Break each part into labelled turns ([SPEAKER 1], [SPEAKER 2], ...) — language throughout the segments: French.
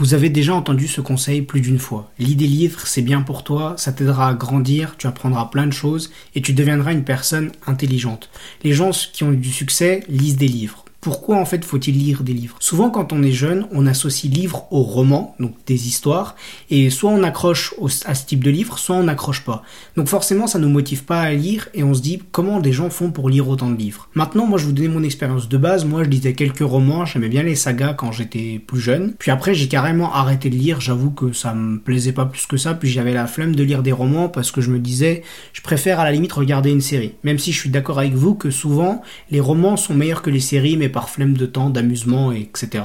[SPEAKER 1] Vous avez déjà entendu ce conseil plus d'une fois. Lis des livres, c'est bien pour toi, ça t'aidera à grandir, tu apprendras plein de choses et tu deviendras une personne intelligente. Les gens qui ont eu du succès lisent des livres. Pourquoi en fait faut-il lire des livres? Souvent quand on est jeune, on associe livre au roman, donc des histoires, et soit on accroche à ce type de livre, soit on n'accroche pas. Donc forcément ça ne nous motive pas à lire et on se dit comment des gens font pour lire autant de livres? Maintenant moi je vous donner mon expérience de base, moi je lisais quelques romans, j'aimais bien les sagas quand j'étais plus jeune, puis après j'ai carrément arrêté de lire, j'avoue que ça me plaisait pas plus que ça, puis j'avais la flemme de lire des romans parce que je me disais je préfère à la limite regarder une série. Même si je suis d'accord avec vous que souvent les romans sont meilleurs que les séries, mais par flemme de temps, d'amusement, etc.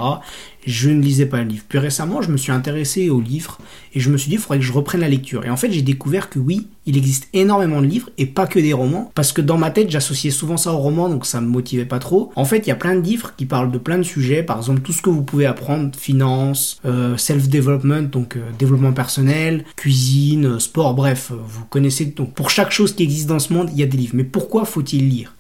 [SPEAKER 1] Je ne lisais pas le livre. Plus récemment, je me suis intéressé aux livres et je me suis dit, il faudrait que je reprenne la lecture. Et en fait, j'ai découvert que oui, il existe énormément de livres et pas que des romans, parce que dans ma tête, j'associais souvent ça aux romans, donc ça me motivait pas trop. En fait, il y a plein de livres qui parlent de plein de sujets, par exemple tout ce que vous pouvez apprendre, finance, euh, self-development, donc euh, développement personnel, cuisine, euh, sport, bref, vous connaissez. Donc pour chaque chose qui existe dans ce monde, il y a des livres. Mais pourquoi faut-il lire?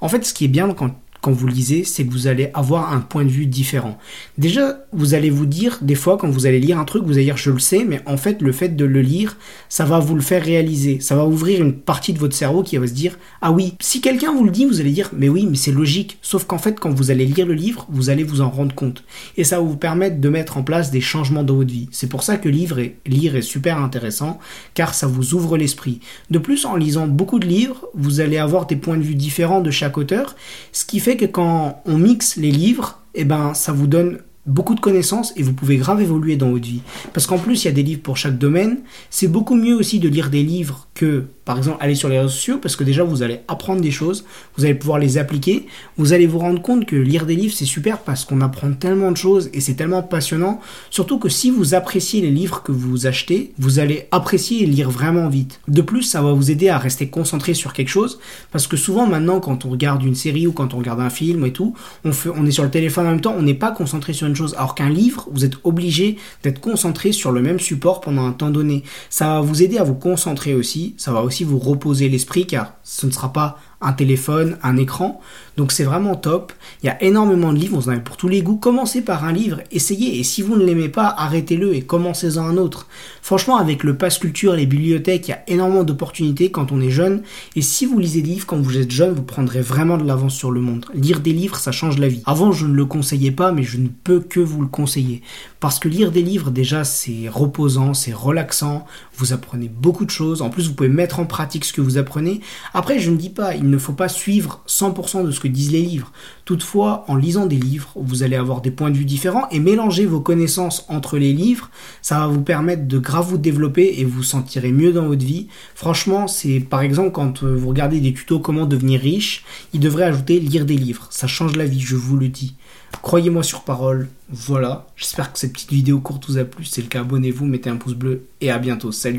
[SPEAKER 1] En fait, ce qui est bien quand quand vous lisez, c'est que vous allez avoir un point de vue différent. Déjà, vous allez vous dire, des fois, quand vous allez lire un truc, vous allez dire je le sais, mais en fait, le fait de le lire, ça va vous le faire réaliser. Ça va ouvrir une partie de votre cerveau qui va se dire ah oui. Si quelqu'un vous le dit, vous allez dire mais oui, mais c'est logique. Sauf qu'en fait, quand vous allez lire le livre, vous allez vous en rendre compte. Et ça va vous permettre de mettre en place des changements dans votre vie. C'est pour ça que lire est super intéressant, car ça vous ouvre l'esprit. De plus, en lisant beaucoup de livres, vous allez avoir des points de vue différents de chaque auteur, ce qui fait que quand on mixe les livres, eh ben, ça vous donne beaucoup de connaissances et vous pouvez grave évoluer dans votre vie. Parce qu'en plus, il y a des livres pour chaque domaine. C'est beaucoup mieux aussi de lire des livres que par exemple, allez sur les réseaux sociaux parce que déjà vous allez apprendre des choses, vous allez pouvoir les appliquer, vous allez vous rendre compte que lire des livres c'est super parce qu'on apprend tellement de choses et c'est tellement passionnant. Surtout que si vous appréciez les livres que vous achetez, vous allez apprécier et lire vraiment vite. De plus, ça va vous aider à rester concentré sur quelque chose parce que souvent maintenant quand on regarde une série ou quand on regarde un film et tout, on, fait, on est sur le téléphone en même temps, on n'est pas concentré sur une Alors qu'un livre, vous êtes obligé d'être concentré sur le même support pendant un temps donné. Ça va vous aider à vous concentrer aussi, ça va aussi vous reposer l'esprit car ce ne sera pas un téléphone, un écran. Donc c'est vraiment top. Il y a énormément de livres, vous en avez pour tous les goûts. Commencez par un livre, essayez. Et si vous ne l'aimez pas, arrêtez-le et commencez-en un autre. Franchement, avec le pass culture les bibliothèques, il y a énormément d'opportunités quand on est jeune. Et si vous lisez des livres quand vous êtes jeune, vous prendrez vraiment de l'avance sur le monde. Lire des livres, ça change la vie. Avant, je ne le conseillais pas, mais je ne peux que vous le conseiller. Parce que lire des livres, déjà, c'est reposant, c'est relaxant. Vous apprenez beaucoup de choses. En plus, vous pouvez mettre en pratique ce que vous apprenez. Après, je ne dis pas, il ne faut pas suivre 100% de ce que disent les livres. Toutefois, en lisant des livres, vous allez avoir des points de vue différents et mélanger vos connaissances entre les livres, ça va vous permettre de grave vous développer et vous sentirez mieux dans votre vie. Franchement, c'est par exemple quand euh, vous regardez des tutos comment devenir riche, il devrait ajouter lire des livres. Ça change la vie, je vous le dis. Croyez-moi sur parole. Voilà. J'espère que cette petite vidéo courte vous a plu. C'est le cas, abonnez-vous, mettez un pouce bleu et à bientôt. Salut